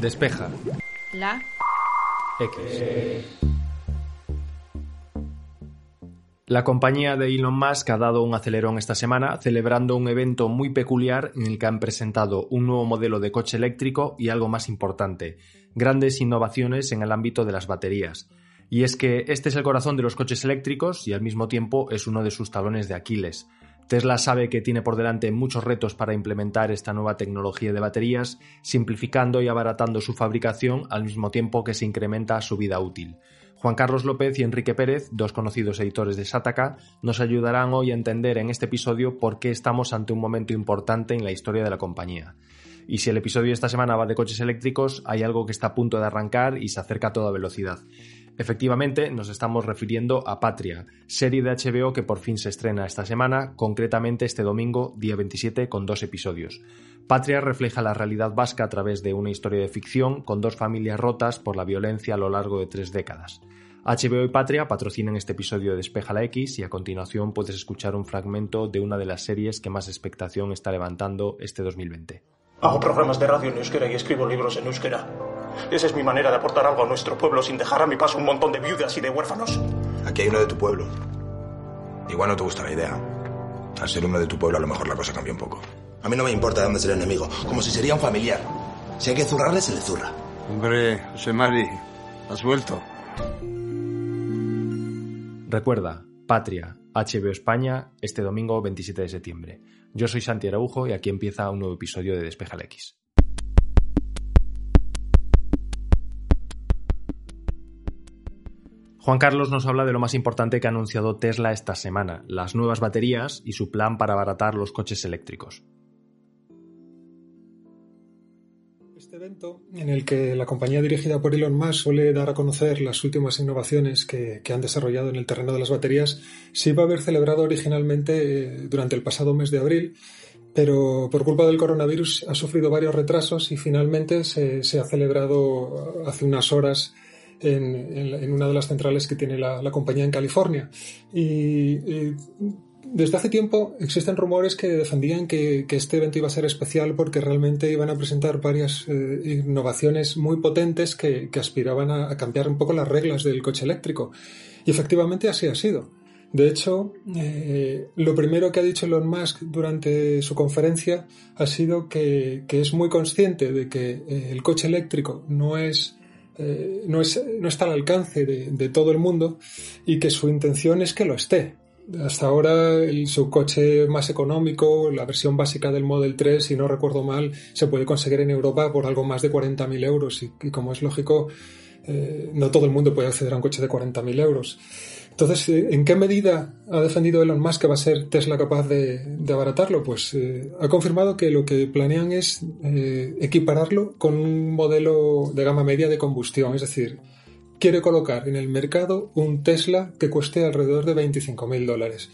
Despeja. La. X. La compañía de Elon Musk ha dado un acelerón esta semana celebrando un evento muy peculiar en el que han presentado un nuevo modelo de coche eléctrico y algo más importante, grandes innovaciones en el ámbito de las baterías. Y es que este es el corazón de los coches eléctricos y al mismo tiempo es uno de sus talones de Aquiles. Tesla sabe que tiene por delante muchos retos para implementar esta nueva tecnología de baterías, simplificando y abaratando su fabricación al mismo tiempo que se incrementa su vida útil. Juan Carlos López y Enrique Pérez, dos conocidos editores de Sataka, nos ayudarán hoy a entender en este episodio por qué estamos ante un momento importante en la historia de la compañía. Y si el episodio de esta semana va de coches eléctricos, hay algo que está a punto de arrancar y se acerca a toda velocidad. Efectivamente, nos estamos refiriendo a Patria, serie de HBO que por fin se estrena esta semana, concretamente este domingo, día 27, con dos episodios. Patria refleja la realidad vasca a través de una historia de ficción con dos familias rotas por la violencia a lo largo de tres décadas. HBO y Patria patrocinan este episodio de Despeja la X y a continuación puedes escuchar un fragmento de una de las series que más expectación está levantando este 2020. Hago programas de radio en euskera y escribo libros en euskera. Esa es mi manera de aportar algo a nuestro pueblo sin dejar a mi paso un montón de viudas y de huérfanos. Aquí hay uno de tu pueblo. Igual no te gusta la idea. Al ser uno de tu pueblo a lo mejor la cosa cambia un poco. A mí no me importa de dónde es el enemigo, como si sería un familiar. Si hay que zurrarle, se le zurra. Hombre, José Mari, has vuelto. Recuerda, Patria, HBO España, este domingo 27 de septiembre. Yo soy Santi Araujo y aquí empieza un nuevo episodio de Despeja X. Juan Carlos nos habla de lo más importante que ha anunciado Tesla esta semana, las nuevas baterías y su plan para abaratar los coches eléctricos. Evento, en el que la compañía dirigida por Elon Musk suele dar a conocer las últimas innovaciones que, que han desarrollado en el terreno de las baterías, se iba a haber celebrado originalmente eh, durante el pasado mes de abril, pero por culpa del coronavirus ha sufrido varios retrasos y finalmente se, se ha celebrado hace unas horas en, en, en, una de las centrales que tiene la, la compañía en California. Y, y, desde hace tiempo existen rumores que defendían que, este evento iba a ser especial porque realmente iban a presentar varias eh, innovaciones muy potentes que, aspiraban a, cambiar un poco las reglas del coche eléctrico. Y efectivamente así ha sido. De hecho, eh, lo primero que ha dicho Elon Musk durante su conferencia ha sido que, es muy consciente de que eh, el coche eléctrico no es no, es, no, está al alcance de, todo el mundo y que su intención es que lo esté. Hasta ahora el, su coche más económico, la versión básica del Model 3, si no recuerdo mal, se puede conseguir en Europa por algo más de 40.000 euros y, como es lógico, eh, no todo el mundo puede acceder a un coche de 40.000 euros. Entonces, eh, ¿en qué medida ha defendido Elon Musk que va a ser Tesla capaz de, abaratarlo? Pues eh, ha confirmado que lo que planean es equipararlo con un modelo de gama media de combustión, es decir, quiere colocar en el mercado un Tesla que cueste alrededor de 25.000 dólares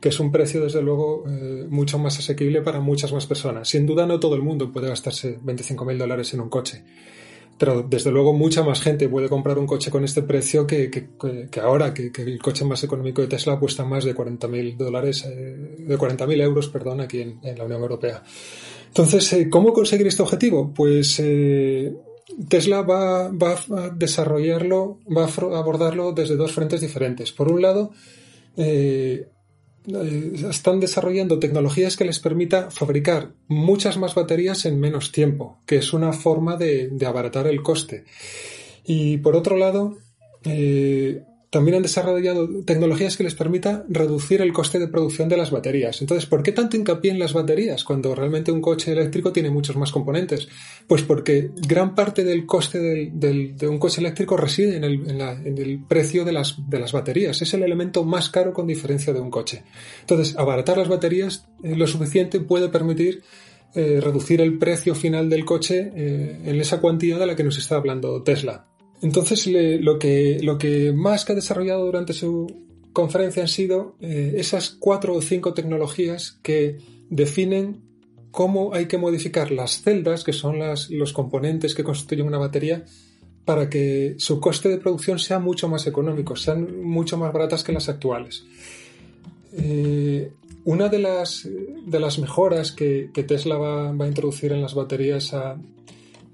que es un precio desde luego eh, mucho más asequible para muchas más personas. Sin duda no todo el mundo puede gastarse 25.000 dólares en un coche pero desde luego mucha más gente puede comprar un coche con este precio que, ahora, que, el coche más económico de Tesla cuesta más de 40.000 dólares, eh, de 40.000 euros, perdón, aquí en, en, la Unión Europea. Entonces, eh, ¿cómo conseguir este objetivo? Pues eh, Tesla va, va, a desarrollarlo, va a abordarlo desde dos frentes diferentes. Por un lado, eh, están desarrollando tecnologías que les permita fabricar muchas más baterías en menos tiempo, que es una forma de, de abaratar el coste. Y por otro lado, eh, también han desarrollado tecnologías que les permita reducir el coste de producción de las baterías. Entonces, ¿por qué tanto hincapié en las baterías cuando realmente un coche eléctrico tiene muchos más componentes? Pues porque gran parte del coste de un coche eléctrico reside en el, precio de las, de las, baterías. Es el elemento más caro con diferencia de un coche. Entonces, abaratar las baterías eh, lo suficiente puede permitir eh, reducir el precio final del coche eh, en esa cuantía de la que nos está hablando Tesla. Entonces, le, lo, que, lo que Musk ha desarrollado durante su conferencia han sido eh, esas cuatro o cinco tecnologías que definen cómo hay que modificar las celdas, que son las, los componentes que constituyen una batería, para que su coste de producción sea mucho más económico, sean mucho más baratas que las actuales. Eh, una de las, de las mejoras que, Tesla va, va, a introducir en las baterías a,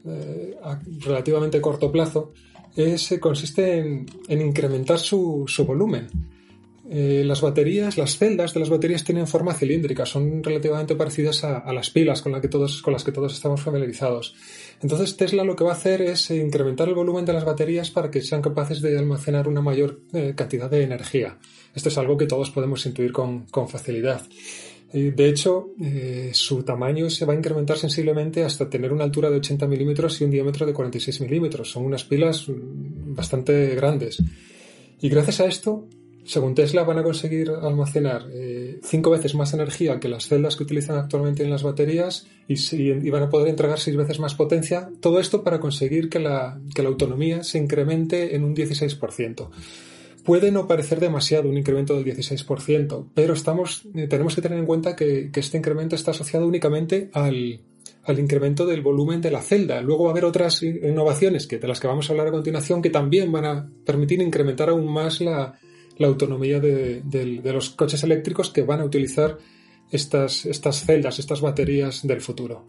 eh, a relativamente corto plazo es, consiste en, incrementar su, volumen. Eh, las baterías, las celdas de las baterías tienen forma cilíndrica, son relativamente parecidas a, las pilas con, que todos, con las que todos estamos familiarizados. Entonces Tesla lo que va a hacer es incrementar el volumen de las baterías para que sean capaces de almacenar una mayor eh, cantidad de energía. Esto es algo que todos podemos intuir con, con facilidad. De hecho, eh, su tamaño se va a incrementar sensiblemente hasta tener una altura de 80 milímetros y un diámetro de 46 milímetros. Son unas pilas mm, bastante grandes. Y gracias a esto, según Tesla, van a conseguir almacenar eh, cinco veces más energía que las celdas que utilizan actualmente en las baterías y, van a poder entregar seis veces más potencia. Todo esto para conseguir que la, que la autonomía se incremente en un 16%. Puede no parecer demasiado un incremento del 16%, pero eh, tenemos que tener en cuenta que, este incremento está asociado únicamente al, incremento del volumen de la celda. Luego va a haber otras innovaciones que, de las que vamos a hablar a continuación que también van a permitir incrementar aún más la, autonomía de, los coches eléctricos que van a utilizar estas, estas celdas, estas baterías del futuro.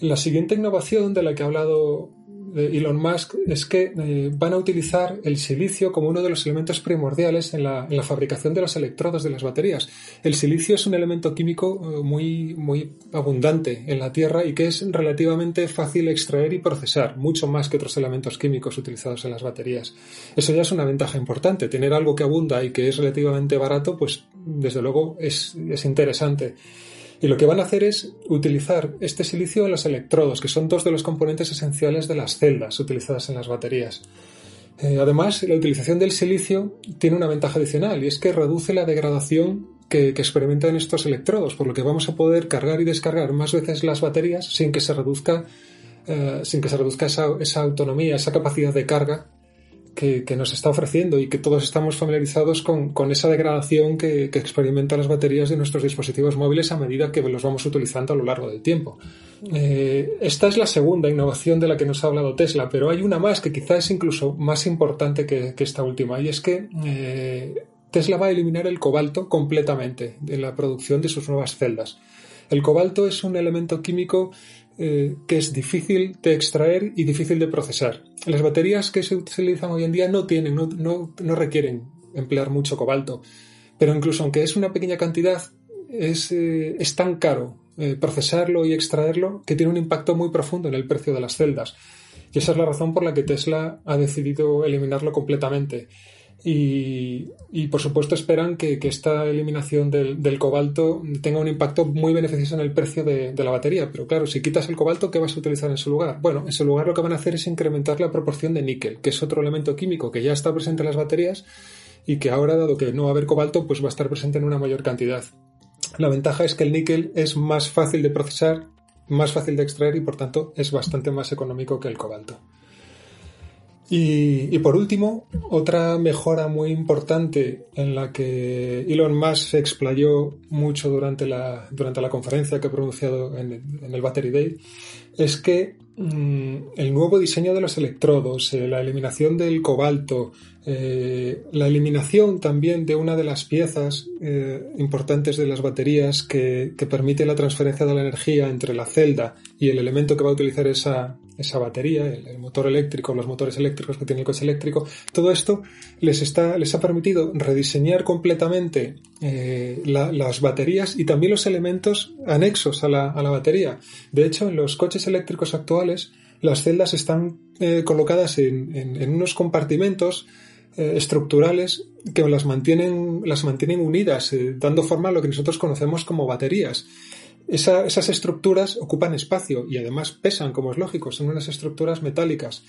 La siguiente innovación de la que ha hablado Elon Musk es que eh, van a utilizar el silicio como uno de los elementos primordiales en la, fabricación de los electrodos de las baterías. El silicio es un elemento químico eh, muy, muy abundante en la Tierra y que es relativamente fácil extraer y procesar, mucho más que otros elementos químicos utilizados en las baterías. Eso ya es una ventaja importante. Tener algo que abunda y que es relativamente barato, pues desde luego es, es interesante. Y lo que van a hacer es utilizar este silicio en los electrodos, que son dos de los componentes esenciales de las celdas utilizadas en las baterías. Eh, además, la utilización del silicio tiene una ventaja adicional y es que reduce la degradación que, experimentan estos electrodos, por lo que vamos a poder cargar y descargar más veces las baterías sin que se reduzca, eh, sin que se reduzca esa autonomía, esa capacidad de carga que, nos está ofreciendo y que todos estamos familiarizados con, esa degradación que, experimentan las baterías de nuestros dispositivos móviles a medida que los vamos utilizando a lo largo del tiempo. Eh, esta es la segunda innovación de la que nos ha hablado Tesla, pero hay una más que quizás es incluso más importante que, esta última y es que eh, Tesla va a eliminar el cobalto completamente de la producción de sus nuevas celdas. El cobalto es un elemento químico eh, que es difícil de extraer y difícil de procesar. Las baterías que se utilizan hoy en día no tienen, no, no, requieren emplear mucho cobalto, pero incluso aunque es una pequeña cantidad, es, eh, es tan caro eh, procesarlo y extraerlo que tiene un impacto muy profundo en el precio de las celdas. Y esa es la razón por la que Tesla ha decidido eliminarlo completamente. Y, por supuesto esperan que, esta eliminación del, cobalto tenga un impacto muy beneficioso en el precio de, la batería. Pero claro, si quitas el cobalto, ¿qué vas a utilizar en su lugar? Bueno, en su lugar lo que van a hacer es incrementar la proporción de níquel, que es otro elemento químico que ya está presente en las baterías y que ahora, dado que no va a haber cobalto, pues va a estar presente en una mayor cantidad. La ventaja es que el níquel es más fácil de procesar, más fácil de extraer y por tanto es bastante más económico que el cobalto. Y, por último, otra mejora muy importante en la que Elon Musk se explayó mucho durante la, durante la conferencia que ha pronunciado en el, Battery Day es que mm, el nuevo diseño de los electrodos, eh, la eliminación del cobalto, eh, la eliminación también de una de las piezas eh, importantes de las baterías que, que, permite la transferencia de la energía entre la celda y el elemento que va a utilizar esa, esa batería, el, motor eléctrico, los motores eléctricos que tiene el coche eléctrico, todo esto les, está, les ha permitido rediseñar completamente eh, las baterías y también los elementos anexos a la, a la, batería. De hecho, en los coches eléctricos actuales, las celdas están eh, colocadas en, en, unos compartimentos eh, estructurales que las mantienen, las mantienen unidas, dando forma a lo que nosotros conocemos como baterías esas estructuras ocupan espacio y además pesan, como es lógico, son unas estructuras metálicas.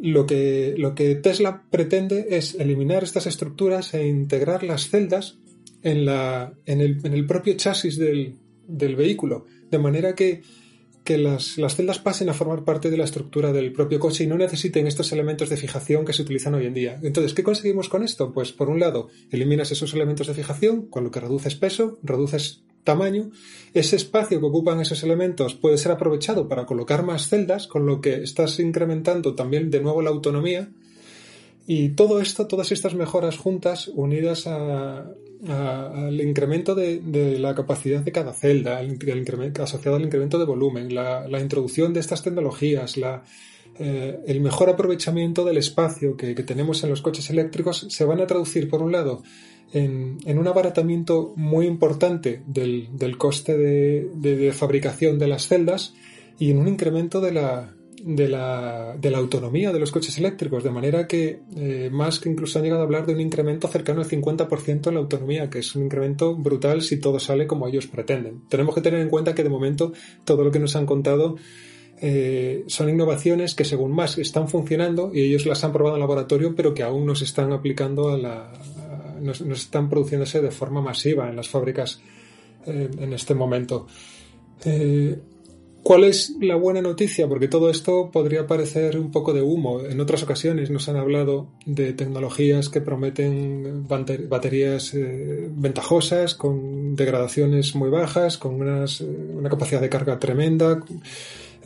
Lo que, lo que Tesla pretende es eliminar estas estructuras e integrar las celdas en, la, en, el, en el propio chasis del, del, vehículo, de manera que, que las, las, celdas pasen a formar parte de la estructura del propio coche y no necesiten estos elementos de fijación que se utilizan hoy en día. Entonces, ¿qué conseguimos con esto? Pues por un lado, eliminas esos elementos de fijación, con lo que reduces peso, reduces tamaño, ese espacio que ocupan esos elementos puede ser aprovechado para colocar más celdas, con lo que estás incrementando también de nuevo la autonomía. Y todo esto, todas estas mejoras juntas, unidas al incremento de, la capacidad de cada celda, asociado al incremento de volumen, la, introducción de estas tecnologías, eh, el mejor aprovechamiento del espacio que, tenemos en los coches eléctricos, se van a traducir, por un lado, en, un abaratamiento muy importante del, coste de fabricación de las celdas y en un incremento de la, de la, de la autonomía de los coches eléctricos, de manera que eh, más que incluso han llegado a hablar de un incremento cercano al 50% en la autonomía, que es un incremento brutal si todo sale como ellos pretenden. Tenemos que tener en cuenta que de momento todo lo que nos han contado eh, son innovaciones que según más están funcionando y ellos las han probado en laboratorio, pero que aún no se están aplicando a la, no, están produciéndose de forma masiva en las fábricas eh, en este momento. ¿Cuál es la buena noticia? Porque todo esto podría parecer un poco de humo. En otras ocasiones nos han hablado de tecnologías que prometen baterías eh, ventajosas, con degradaciones muy bajas, con eh, una capacidad de carga tremenda,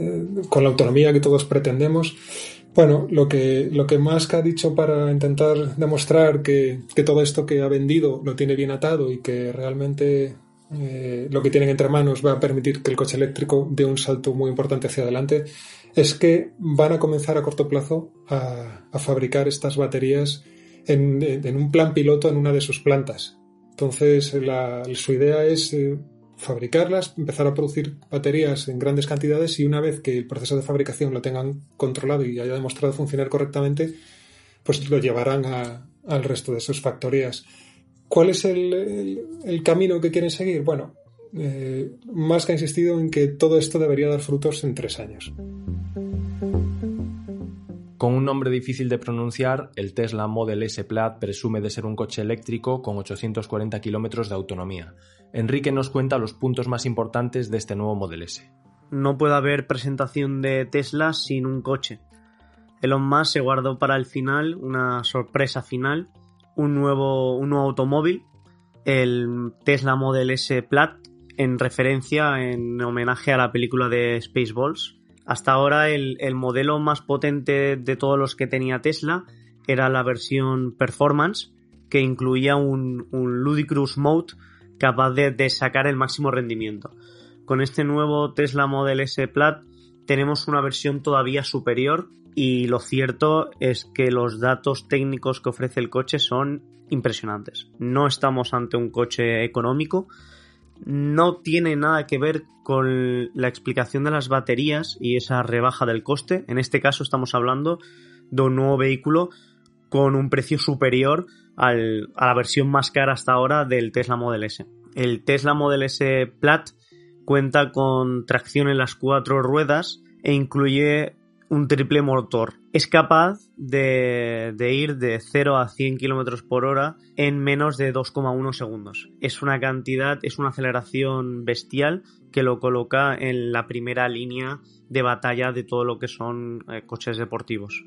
eh, con la autonomía que todos pretendemos. Bueno, lo que, lo que Musk ha dicho para intentar demostrar que, que todo esto que ha vendido lo tiene bien atado y que realmente eh, lo que tienen entre manos va a permitir que el coche eléctrico dé un salto muy importante hacia adelante, es que van a comenzar a corto plazo a, fabricar estas baterías en, un plan piloto en una de sus plantas. Entonces, su idea es eh, fabricarlas, empezar a producir baterías en grandes cantidades y una vez que el proceso de fabricación lo tengan controlado y haya demostrado funcionar correctamente, pues lo llevarán al resto de sus factorías. ¿Cuál es el, camino que quieren seguir? Bueno, eh, más que ha insistido en que todo esto debería dar frutos en tres años. Con un nombre difícil de pronunciar, el Tesla Model S Plaid presume de ser un coche eléctrico con 840 kilómetros de autonomía. Enrique nos cuenta los puntos más importantes de este nuevo Model S. No puede haber presentación de Tesla sin un coche. Elon Musk se guardó para el final una sorpresa final un nuevo, un nuevo automóvil, el Tesla Model S Plaid, en referencia, en homenaje a la película de Spaceballs. Hasta ahora el, modelo más potente de todos los que tenía Tesla era la versión Performance, que incluía un, un Ludicrous Mode capaz de, sacar el máximo rendimiento. Con este nuevo Tesla Model S Plaid tenemos una versión todavía superior y lo cierto es que los datos técnicos que ofrece el coche son impresionantes. No estamos ante un coche económico, no tiene nada que ver con la explicación de las baterías y esa rebaja del coste. En este caso estamos hablando de un nuevo vehículo con un precio superior a la versión más cara hasta ahora del Tesla Model S. El Tesla Model S Plaid cuenta con tracción en las cuatro ruedas e incluye un triple motor. Es capaz de, ir de 0 a 100 km por hora en menos de 2,1 segundos. Es una cantidad, es una aceleración bestial que lo coloca en la primera línea de batalla de todo lo que son eh, coches deportivos.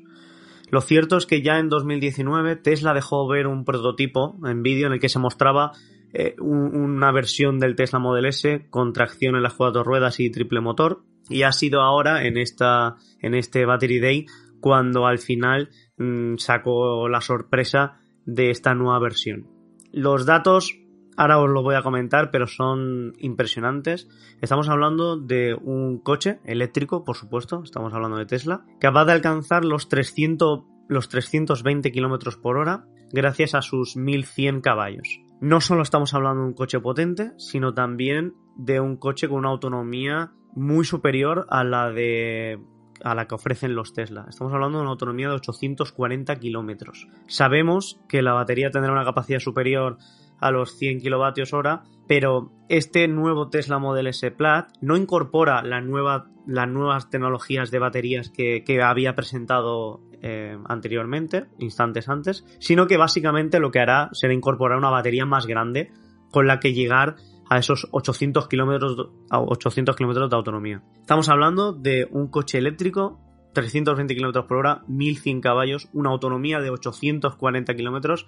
Lo cierto es que ya en 2019 Tesla dejó ver un prototipo en vídeo en el que se mostraba eh, una versión del Tesla Model S con tracción en las cuatro ruedas y triple motor y ha sido ahora en esta en este Battery Day cuando al final mm, sacó la sorpresa de esta nueva versión. Los datos ahora os lo voy a comentar, pero son impresionantes. Estamos hablando de un coche eléctrico, por supuesto, estamos hablando de Tesla, capaz de alcanzar los 300 los 320 km por hora gracias a sus 1100 caballos. No solo estamos hablando de un coche potente, sino también de un coche con una autonomía muy superior a la de a la que ofrecen los Tesla. Estamos hablando de una autonomía de 840 kilómetros. Sabemos que la batería tendrá una capacidad superior a los 100 kilovatios hora, pero este nuevo Tesla Model S Plaid no incorpora la nueva, las nuevas tecnologías de baterías que, había presentado eh, anteriormente, instantes antes, sino que básicamente lo que hará será incorporar una batería más grande con la que llegar a esos 800 kilómetros 800 kilómetros de autonomía. Estamos hablando de un coche eléctrico 320 kilómetros por hora, 1100 caballos, una autonomía de 840 kilómetros.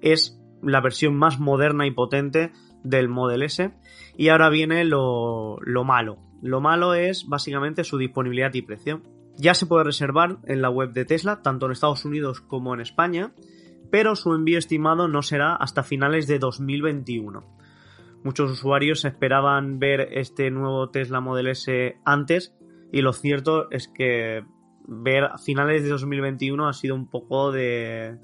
Es la versión más moderna y potente del Model S. Y ahora viene lo, lo malo. Lo malo es básicamente su disponibilidad y precio. Ya se puede reservar en la web de Tesla, tanto en Estados Unidos como en España, pero su envío estimado no será hasta finales de 2021. Muchos usuarios esperaban ver este nuevo Tesla Model S antes y lo cierto es que ver finales de 2021 ha sido un poco de,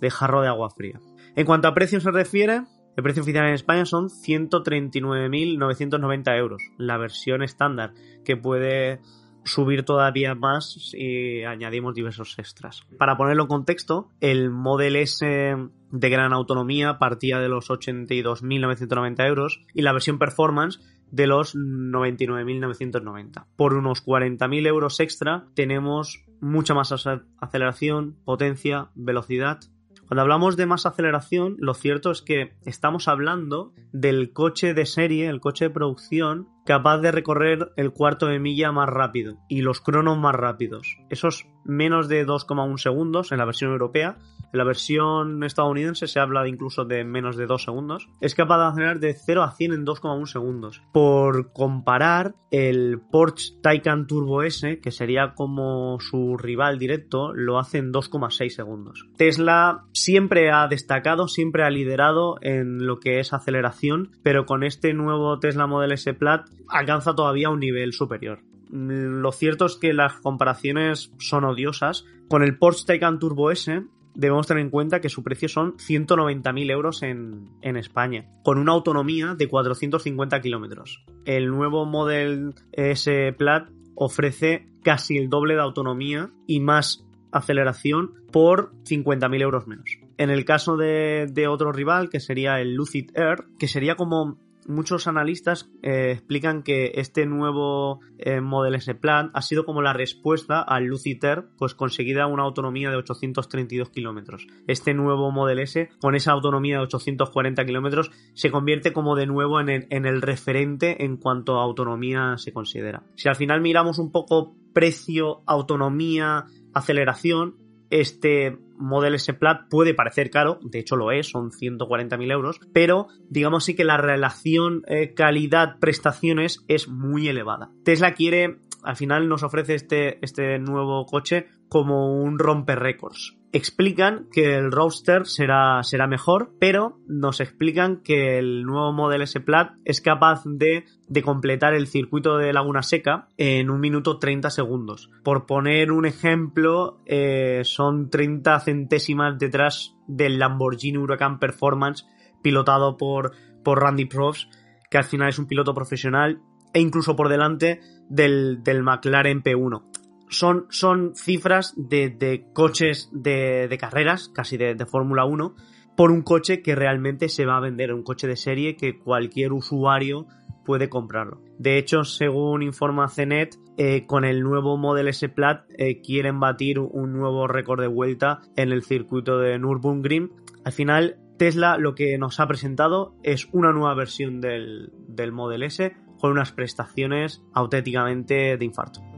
de jarro de agua fría. En cuanto a precio se refiere, el precio oficial en España son 139.990 euros, la versión estándar, que puede subir todavía más si añadimos diversos extras. Para ponerlo en contexto, el Model S de gran autonomía partía de los 82.990 euros y la versión Performance de los 99.990. Por unos 40.000 euros extra tenemos mucha más aceleración, potencia, velocidad cuando hablamos de más aceleración, lo cierto es que estamos hablando del coche de serie, el coche de producción, capaz de recorrer el cuarto de milla más rápido y los cronos más rápidos. Esos menos de 2,1 segundos en la versión europea en la versión estadounidense se habla incluso de menos de 2 segundos. Es capaz de acelerar de 0 a 100 en 2,1 segundos. Por comparar, el Porsche Taycan Turbo S, que sería como su rival directo, lo hace en 2,6 segundos. Tesla siempre ha destacado, siempre ha liderado en lo que es aceleración, pero con este nuevo Tesla Model S Plaid alcanza todavía un nivel superior lo cierto es que las comparaciones son odiosas. Con el Porsche Taycan Turbo S debemos tener en cuenta que su precio son 190.000 euros en, en, España, con una autonomía de 450 kilómetros. El nuevo Model S Plaid ofrece casi el doble de autonomía y más aceleración por 50.000 euros menos. En el caso de, de otro rival, que sería el Lucid Air, que sería como muchos analistas eh, explican que este nuevo eh, Model S Plan ha sido como la respuesta al Luciter, pues conseguida una autonomía de 832 kilómetros. Este nuevo Model S, con esa autonomía de 840 kilómetros, se convierte como de nuevo en el, en el referente en cuanto a autonomía se considera. Si al final miramos un poco precio, autonomía, aceleración, este Model S Plat puede parecer caro, de hecho lo es, son 140.000 euros, pero digamos sí que la relación eh, calidad-prestaciones es muy elevada. Tesla quiere, al final nos ofrece este, este nuevo coche como un romper récords explican que el Roadster será, será mejor, pero nos explican que el nuevo Model S Plaid es capaz de, de, completar el circuito de Laguna Seca en un minuto 30 segundos. Por poner un ejemplo, eh, son 30 centésimas detrás del Lamborghini Huracan Performance pilotado por, por Randy Probst, que al final es un piloto profesional, e incluso por delante del, del McLaren P1 son, son cifras de, coches de, carreras, casi de, Fórmula 1, por un coche que realmente se va a vender, un coche de serie que cualquier usuario puede comprarlo. De hecho, según informa CNET, eh, con el nuevo Model S Plaid eh, quieren batir un nuevo récord de vuelta en el circuito de Nürburgring. Al final, Tesla lo que nos ha presentado es una nueva versión del, del Model S con unas prestaciones auténticamente de infarto.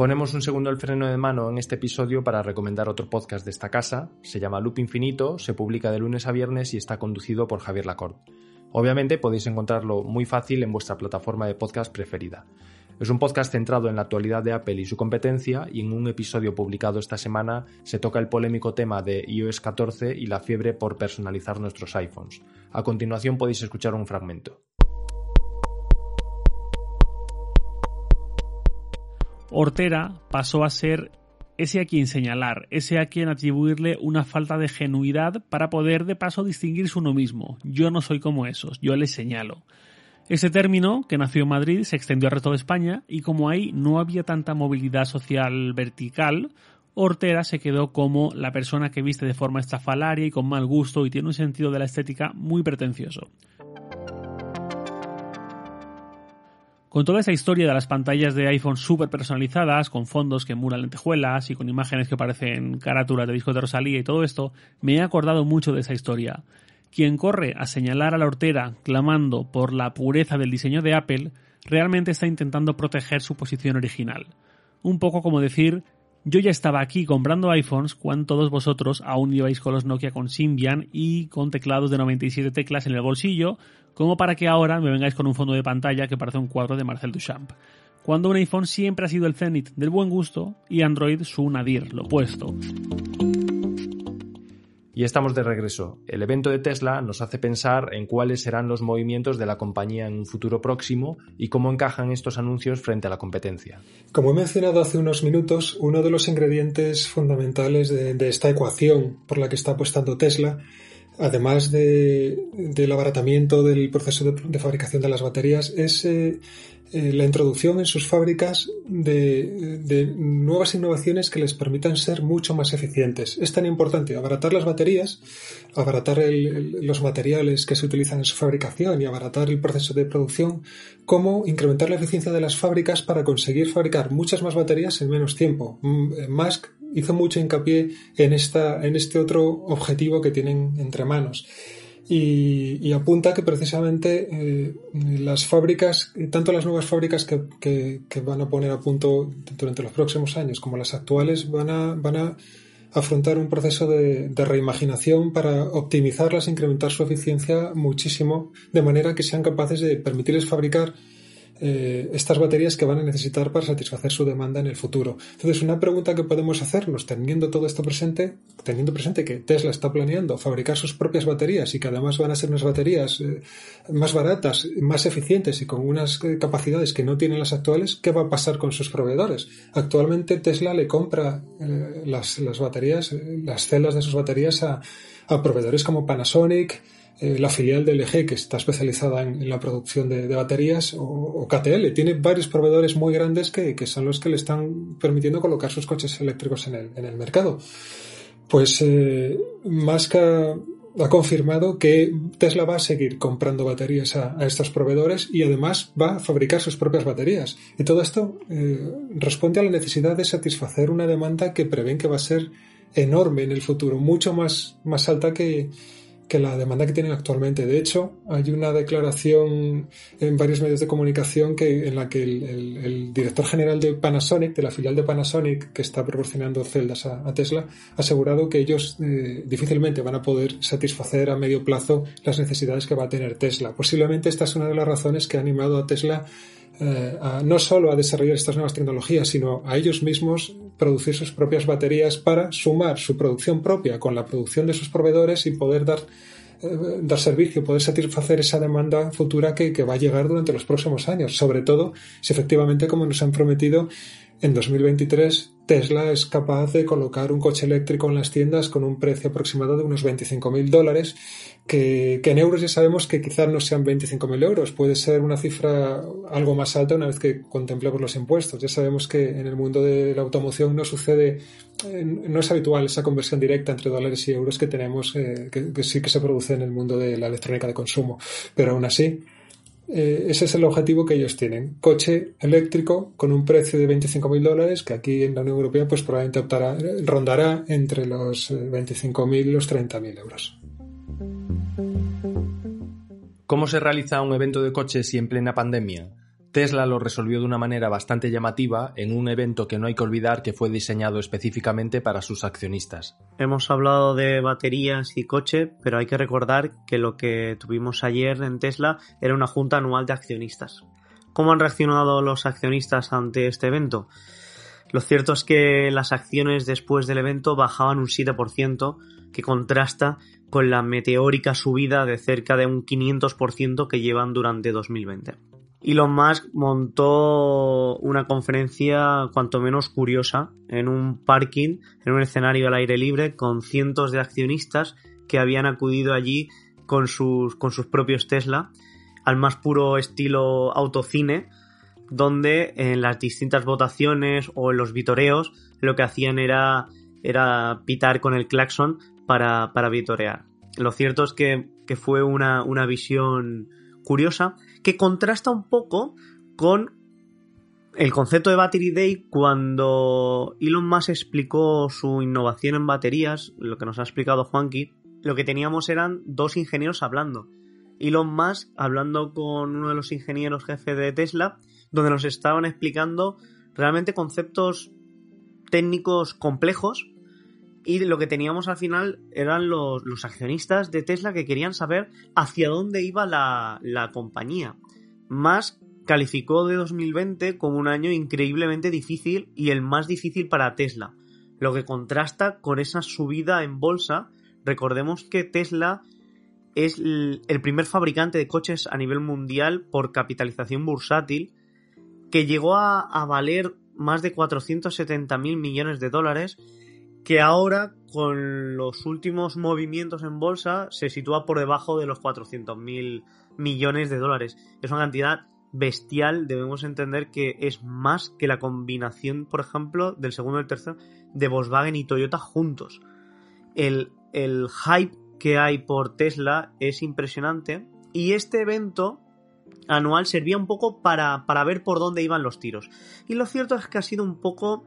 Ponemos un segundo el freno de mano en este episodio para recomendar otro podcast de esta casa. Se llama Loop Infinito, se publica de lunes a viernes y está conducido por Javier Lacorte. Obviamente podéis encontrarlo muy fácil en vuestra plataforma de podcast preferida. Es un podcast centrado en la actualidad de Apple y su competencia y en un episodio publicado esta semana se toca el polémico tema de iOS 14 y la fiebre por personalizar nuestros iPhones. A continuación podéis escuchar un fragmento. Ortera pasó a ser ese a quien señalar, ese a quien atribuirle una falta de genuidad para poder de paso distinguirse uno mismo. Yo no soy como esos, yo les señalo. Ese término, que nació en Madrid, se extendió al resto de España y como ahí no había tanta movilidad social vertical, Ortera se quedó como la persona que viste de forma estrafalaria y con mal gusto y tiene un sentido de la estética muy pretencioso. Con toda esa historia de las pantallas de iPhone súper personalizadas, con fondos que emulan lentejuelas y con imágenes que parecen carátulas de disco de Rosalía y todo esto, me he acordado mucho de esa historia. Quien corre a señalar a la hortera clamando por la pureza del diseño de Apple, realmente está intentando proteger su posición original. Un poco como decir Yo ya estaba aquí comprando iPhones cuando todos vosotros aún ibais con los Nokia con Symbian y con teclados de 97 teclas en el bolsillo, como para que ahora me vengáis con un fondo de pantalla que parece un cuadro de Marcel Duchamp. Cuando un iPhone siempre ha sido el cenit del buen gusto y Android su nadir, lo opuesto. Y estamos de regreso. El evento de Tesla nos hace pensar en cuáles serán los movimientos de la compañía en un futuro próximo y cómo encajan estos anuncios frente a la competencia. Como he mencionado hace unos minutos, uno de los ingredientes fundamentales de, esta ecuación por la que está apostando Tesla además del abaratamiento del proceso de, fabricación de las baterías, es eh, eh, la introducción en sus fábricas de, nuevas innovaciones que les permitan ser mucho más eficientes. Es tan importante abaratar las baterías, abaratar los materiales que se utilizan en su fabricación y abaratar el proceso de producción, como incrementar la eficiencia de las fábricas para conseguir fabricar muchas más baterías en menos tiempo. Mm, eh, Musk hizo mucho hincapié en, esta, en este otro objetivo que tienen entre manos y, apunta que precisamente eh, las fábricas, tanto las nuevas fábricas que, van a poner a punto durante los próximos años como las actuales, van a, van a afrontar un proceso de, de reimaginación para optimizarlas incrementar su eficiencia muchísimo, de manera que sean capaces de permitirles fabricar eh, estas baterías que van a necesitar para satisfacer su demanda en el futuro. Entonces, una pregunta que podemos hacernos teniendo todo esto presente, teniendo presente que Tesla está planeando fabricar sus propias baterías y que además van a ser unas baterías eh, más baratas, más eficientes y con unas eh, capacidades que no tienen las actuales, ¿qué va a pasar con sus proveedores? Actualmente Tesla le compra las, las, baterías, las celdas de sus baterías a, a proveedores como Panasonic, eh, la filial de LG que está especializada en, la producción de, baterías o, KTL. Tiene varios proveedores muy grandes que, son los que le están permitiendo colocar sus coches eléctricos en el, en el mercado. Pues eh, Musk ha, confirmado que Tesla va a seguir comprando baterías a, estos proveedores y además va a fabricar sus propias baterías. Y todo esto eh, responde a la necesidad de satisfacer una demanda que prevén que va a ser enorme en el futuro, mucho más, más alta que, que la demanda que tienen actualmente. De hecho, hay una declaración en varios medios de comunicación que, en la que el, director general de Panasonic, de la filial de Panasonic, que está proporcionando celdas a, Tesla, ha asegurado que ellos eh, difícilmente van a poder satisfacer a medio plazo las necesidades que va a tener Tesla. Posiblemente esta es una de las razones que ha animado a Tesla eh, no solo a desarrollar estas nuevas tecnologías, sino a ellos mismos producir sus propias baterías para sumar su producción propia con la producción de sus proveedores y poder dar, eh, dar servicio, poder satisfacer esa demanda futura que va a llegar durante los próximos años, sobre todo si efectivamente, como nos han prometido, en 2023 Tesla es capaz de colocar un coche eléctrico en las tiendas con un precio aproximado de unos 25.000 dólares que, en euros ya sabemos que quizás no sean 25.000 euros, puede ser una cifra algo más alta una vez que contemplemos los impuestos. Ya sabemos que en el mundo de la automoción no sucede, eh, no es habitual esa conversión directa entre dólares y euros que tenemos, eh, que, sí que se produce en el mundo de la electrónica de consumo. Pero aún así, eh, ese es el objetivo que ellos tienen. Coche eléctrico con un precio de 25.000 dólares, que aquí en la Unión Europea pues probablemente rondará entre los 25.000 y los 30.000 euros. ¿Cómo se realiza un evento de coches y en plena pandemia? Tesla lo resolvió de una manera bastante llamativa en un evento que no hay que olvidar que fue diseñado específicamente para sus accionistas. Hemos hablado de baterías y coche, pero hay que recordar que lo que tuvimos ayer en Tesla era una junta anual de accionistas. ¿Cómo han reaccionado los accionistas ante este evento? Lo cierto es que las acciones después del evento bajaban un 7%, que contrasta con la meteórica subida de cerca de un 500% que llevan durante 2020. Elon Musk montó una conferencia cuanto menos curiosa en un parking, en un escenario al aire libre, con cientos de accionistas que habían acudido allí con sus, con sus propios Tesla, al más puro estilo autocine, donde en las distintas votaciones o en los vitoreos lo que hacían era, era pitar con el claxon para, para vitorear. Lo cierto es que, fue una, una visión curiosa que contrasta un poco con el concepto de Battery Day cuando Elon Musk explicó su innovación en baterías, lo que nos ha explicado Juanqui, lo que teníamos eran dos ingenieros hablando. Elon Musk hablando con uno de los ingenieros jefe de Tesla donde nos estaban explicando realmente conceptos técnicos complejos y lo que teníamos al final eran los, los accionistas de Tesla que querían saber hacia dónde iba la, la compañía. Más calificó de 2020 como un año increíblemente difícil y el más difícil para Tesla, lo que contrasta con esa subida en bolsa. Recordemos que Tesla es el primer fabricante de coches a nivel mundial por capitalización bursátil que llegó a, a valer más de 470 mil millones de dólares que ahora con los últimos movimientos en bolsa se sitúa por debajo de los 400 mil millones de dólares. Es una cantidad bestial, debemos entender que es más que la combinación, por ejemplo, del segundo y el tercero de Volkswagen y Toyota juntos. El, hype que hay por Tesla es impresionante y este evento anual servía un poco para, para ver por dónde iban los tiros. Y lo cierto es que ha sido un poco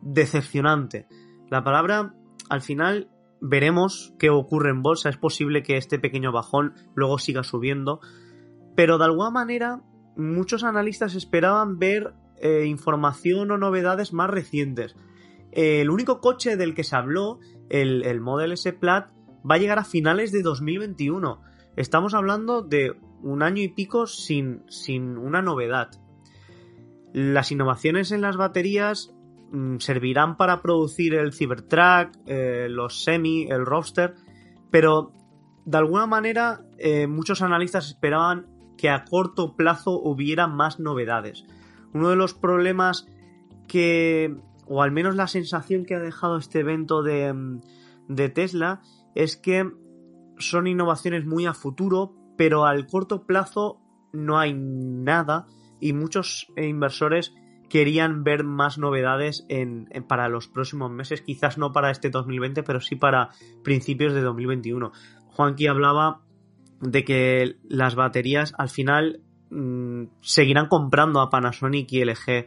decepcionante. La palabra, al final, veremos qué ocurre en bolsa. Es posible que este pequeño bajón luego siga subiendo. Pero de alguna manera, muchos analistas esperaban ver eh, información o novedades más recientes. el único coche del que se habló, el, el Model S Plat, va a llegar a finales de 2021. Estamos hablando de un año y pico sin, sin una novedad. Las innovaciones en las baterías servirán para producir el Cybertruck, eh, los Semi, el Roadster, pero de alguna manera eh, muchos analistas esperaban que a corto plazo hubiera más novedades. Uno de los problemas que, o al menos la sensación que ha dejado este evento de, mm, de Tesla, es que son innovaciones muy a futuro, pero al corto plazo no hay nada y muchos inversores querían ver más novedades para los próximos meses, quizás no para este 2020, pero sí para principios de 2021. Juanqui hablaba de que las baterías al final mmm, seguirán comprando a Panasonic y LG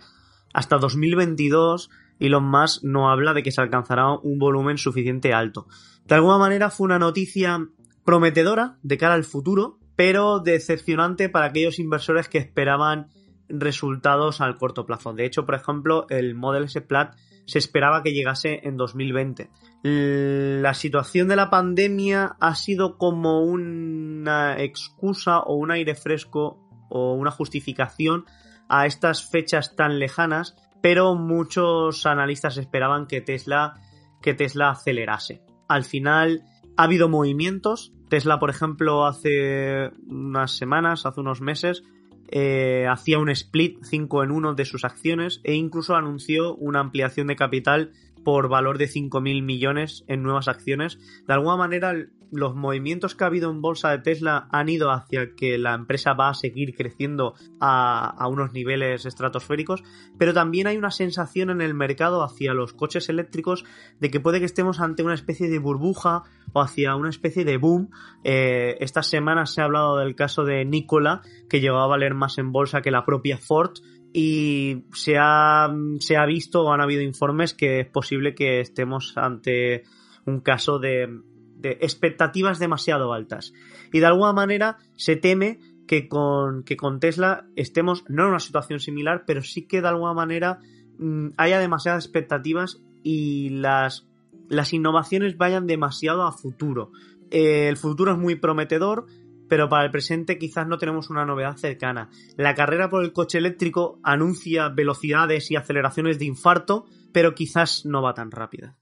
hasta 2022 Elon Musk no habla de que se alcanzará un volumen suficiente alto. De alguna manera fue una noticia prometedora de cara al futuro, pero decepcionante para aquellos inversores que esperaban resultados al corto plazo. De hecho, por ejemplo, el Model S Plat se esperaba que llegase en 2020. La situación de la pandemia ha sido como una excusa o un aire fresco o una justificación a estas fechas tan lejanas pero muchos analistas esperaban que Tesla, que Tesla acelerase. Al final ha habido movimientos. Tesla, por ejemplo, hace unas semanas, hace unos meses, eh, hacía un split 5 en 1 de sus acciones e incluso anunció una ampliación de capital por valor de 5.000 millones en nuevas acciones. De alguna manera, los movimientos que ha habido en bolsa de Tesla han ido hacia que la empresa va a seguir creciendo a, unos niveles estratosféricos, pero también hay una sensación en el mercado hacia los coches eléctricos de que puede que estemos ante una especie de burbuja o hacia una especie de boom. Eh, estas semanas se ha hablado del caso de Nikola, que llegó a valer más en bolsa que la propia Ford, y se ha, se ha visto o han habido informes que es posible que estemos ante un caso de, expectativas demasiado altas. Y de alguna manera se teme que con, que con Tesla estemos no en una situación similar, pero sí que de alguna manera mmm, haya demasiadas expectativas y las, las innovaciones vayan demasiado a futuro. Eh, el futuro es muy prometedor, pero para el presente quizás no tenemos una novedad cercana. La carrera por el coche eléctrico anuncia velocidades y aceleraciones de infarto, pero quizás no va tan rápida.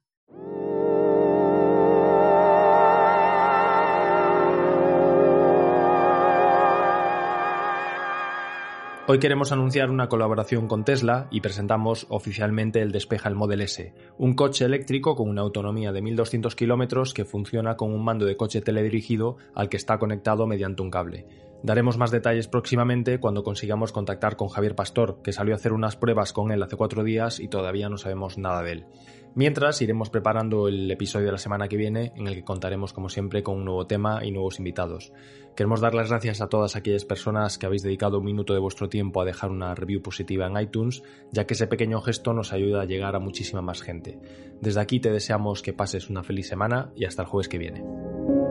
Hoy queremos anunciar una colaboración con Tesla y presentamos oficialmente el Despeja el Model S, un coche eléctrico con una autonomía de 1200 kilómetros que funciona con un mando de coche teledirigido al que está conectado mediante un cable. Daremos más detalles próximamente cuando consigamos contactar con Javier Pastor, que salió a hacer unas pruebas con él hace cuatro días y todavía no sabemos nada de él. Mientras iremos preparando el episodio de la semana que viene en el que contaremos como siempre con un nuevo tema y nuevos invitados. Queremos dar las gracias a todas aquellas personas que habéis dedicado un minuto de vuestro tiempo a dejar una review positiva en iTunes, ya que ese pequeño gesto nos ayuda a llegar a muchísima más gente. Desde aquí te deseamos que pases una feliz semana y hasta el jueves que viene.